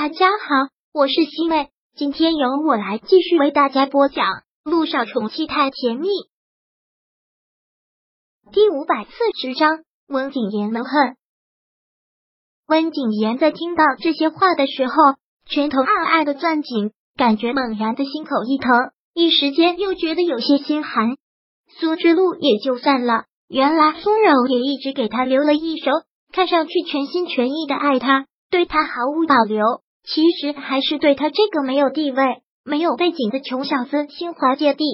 大家好，我是西妹，今天由我来继续为大家播讲《路上宠妻太甜蜜》第五百四十章。温景言的恨。温景言在听到这些话的时候，拳头暗暗的攥紧，感觉猛然的心口一疼，一时间又觉得有些心寒。苏之路也就算了，原来苏柔也一直给他留了一手，看上去全心全意的爱他，对他毫无保留。其实还是对他这个没有地位、没有背景的穷小子心怀芥蒂。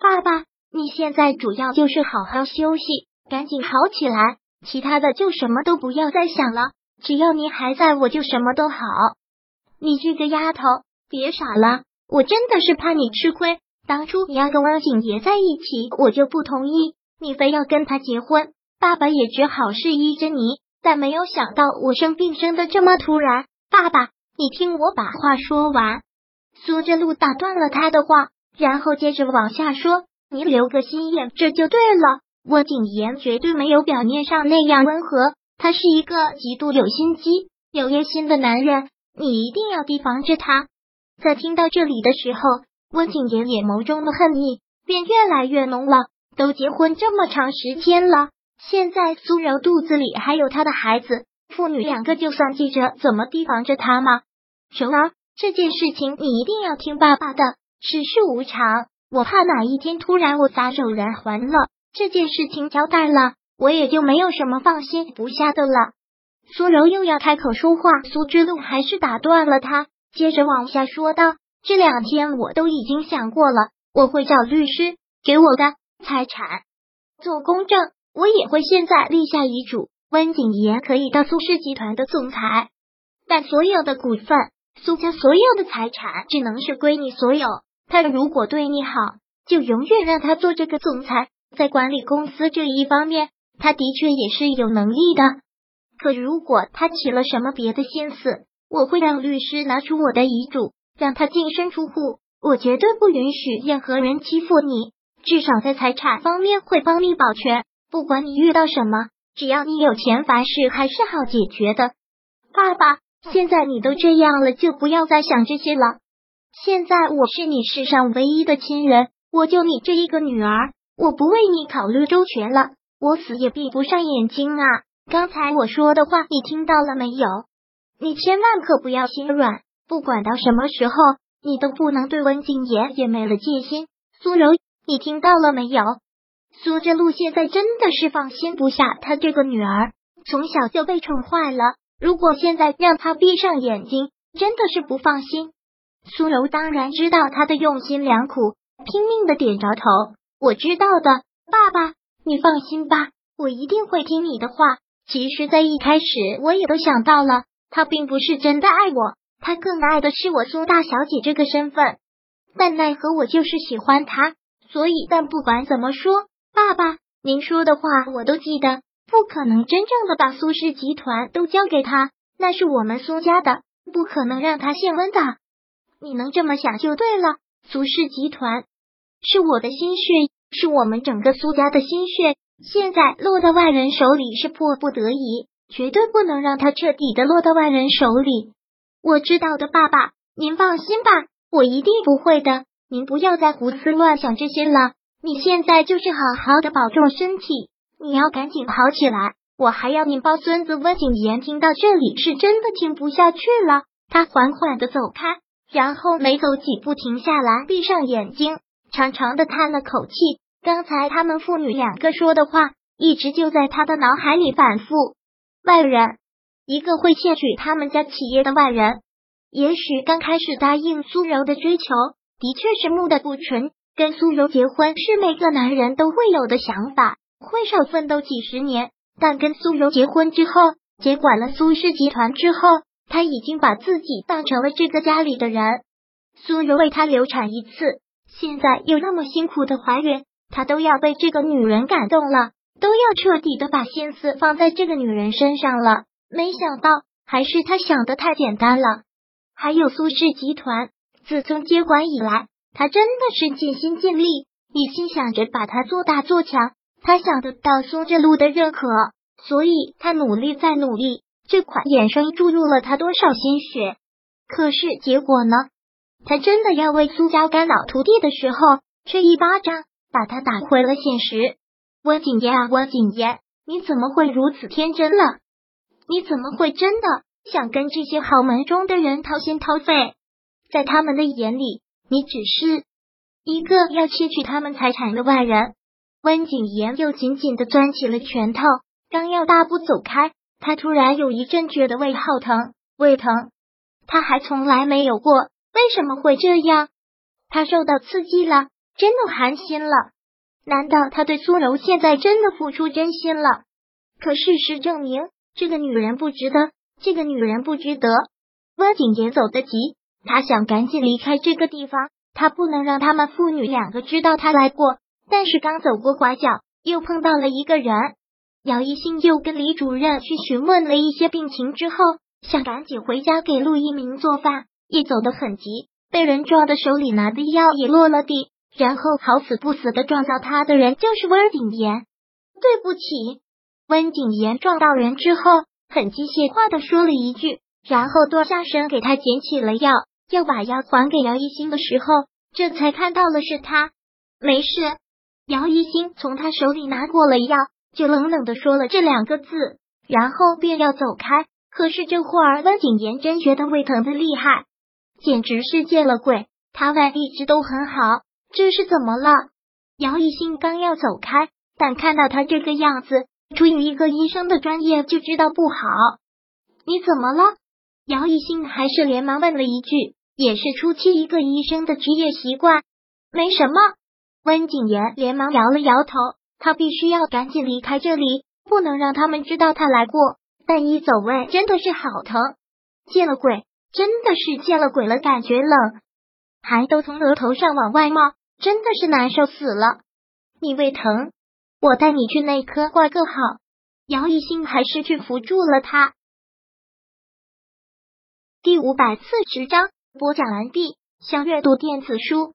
爸爸，你现在主要就是好好休息，赶紧好起来，其他的就什么都不要再想了。只要你还在，我就什么都好。你这个丫头，别傻了，我真的是怕你吃亏。当初你要跟汪景爷在一起，我就不同意，你非要跟他结婚，爸爸也只好是依着你。但没有想到我生病生的这么突然，爸爸。你听我把话说完，苏之路打断了他的话，然后接着往下说：“你留个心眼，这就对了。温景言绝对没有表面上那样温和，他是一个极度有心机、有野心的男人，你一定要提防着他。”在听到这里的时候，温景言眼眸中的恨意便越来越浓了。都结婚这么长时间了，现在苏柔肚子里还有他的孩子，父女两个就算记着怎么提防着他吗？熊儿，这件事情你一定要听爸爸的。世事无常，我怕哪一天突然我撒手人寰了，这件事情交代了，我也就没有什么放心不下的了。苏柔又要开口说话，苏之路还是打断了他，接着往下说道：“这两天我都已经想过了，我会找律师给我的财产做公证，我也会现在立下遗嘱，温景言可以当苏氏集团的总裁，但所有的股份。”苏家所有的财产只能是归你所有。他如果对你好，就永远让他做这个总裁。在管理公司这一方面，他的确也是有能力的。可如果他起了什么别的心思，我会让律师拿出我的遗嘱，让他净身出户。我绝对不允许任何人欺负你，至少在财产方面会帮你保全。不管你遇到什么，只要你有钱，凡事还是好解决的。爸爸。现在你都这样了，就不要再想这些了。现在我是你世上唯一的亲人，我就你这一个女儿，我不为你考虑周全了，我死也闭不上眼睛啊！刚才我说的话，你听到了没有？你千万可不要心软，不管到什么时候，你都不能对温景言也没了戒心。苏柔，你听到了没有？苏之路现在真的是放心不下他这个女儿，从小就被宠坏了。如果现在让他闭上眼睛，真的是不放心。苏柔当然知道他的用心良苦，拼命的点着头。我知道的，爸爸，你放心吧，我一定会听你的话。其实，在一开始我也都想到了，他并不是真的爱我，他更爱的是我苏大小姐这个身份。但奈何我就是喜欢他，所以，但不管怎么说，爸爸，您说的话我都记得。不可能真正的把苏氏集团都交给他，那是我们苏家的，不可能让他泄温的。你能这么想就对了。苏氏集团是我的心血，是我们整个苏家的心血，现在落在外人手里是迫不得已，绝对不能让他彻底的落到外人手里。我知道的，爸爸，您放心吧，我一定不会的。您不要再胡思乱想这些了，你现在就是好好的保重身体。你要赶紧好起来，我还要你抱孙子。温景言听到这里是真的听不下去了，他缓缓的走开，然后没走几步停下来，闭上眼睛，长长的叹了口气。刚才他们父女两个说的话，一直就在他的脑海里反复。外人，一个会窃取他们家企业的外人，也许刚开始答应苏柔的追求，的确是目的不纯。跟苏柔结婚是每个男人都会有的想法。会少奋斗几十年，但跟苏柔结婚之后，接管了苏氏集团之后，他已经把自己当成了这个家里的人。苏柔为他流产一次，现在又那么辛苦的怀孕，他都要被这个女人感动了，都要彻底的把心思放在这个女人身上了。没想到，还是他想的太简单了。还有苏氏集团，自从接管以来，他真的是尽心尽力，一心想着把它做大做强。他想得到苏之路的认可，所以他努力再努力。这款衍生注入了他多少心血？可是结果呢？他真的要为苏家干扰徒弟的时候，却一巴掌把他打回了现实。温景言啊，温景言，你怎么会如此天真了？你怎么会真的想跟这些豪门中的人掏心掏肺？在他们的眼里，你只是一个要窃取他们财产的外人。温景言又紧紧的攥起了拳头，刚要大步走开，他突然有一阵觉得胃好疼，胃疼，他还从来没有过。为什么会这样？他受到刺激了，真的寒心了。难道他对苏柔现在真的付出真心了？可事实证明，这个女人不值得，这个女人不值得。温景言走得急，他想赶紧离开这个地方，他不能让他们父女两个知道他来过。但是刚走过拐角，又碰到了一个人。姚一新又跟李主任去询问了一些病情之后，想赶紧回家给陆一鸣做饭。一走得很急，被人撞的手里拿的药也落了地，然后好死不死的撞到他的人就是温景言。对不起，温景言撞到人之后，很机械化的说了一句，然后蹲下身给他捡起了药，要把药还给姚一新的时候，这才看到了是他。没事，姚一新从他手里拿过了药，就冷冷的说了这两个字，然后便要走开。可是这会儿温景言真觉得胃疼的厉害。简直是见了鬼！他胃一直都很好，这是怎么了？姚一新刚要走开，但看到他这个样子，出于一个医生的专业就知道不好。你怎么了？姚一新还是连忙问了一句，也是初期一个医生的职业习惯。没什么。温景言连忙摇了摇头，他必须要赶紧离开这里，不能让他们知道他来过。但一走位真的是好疼，见了鬼！真的是见了鬼了，感觉冷，还都从额头上往外冒，真的是难受死了。你胃疼，我带你去内科挂个号。姚一兴还是去扶住了他。第五百四十章播讲完毕。想阅读电子书，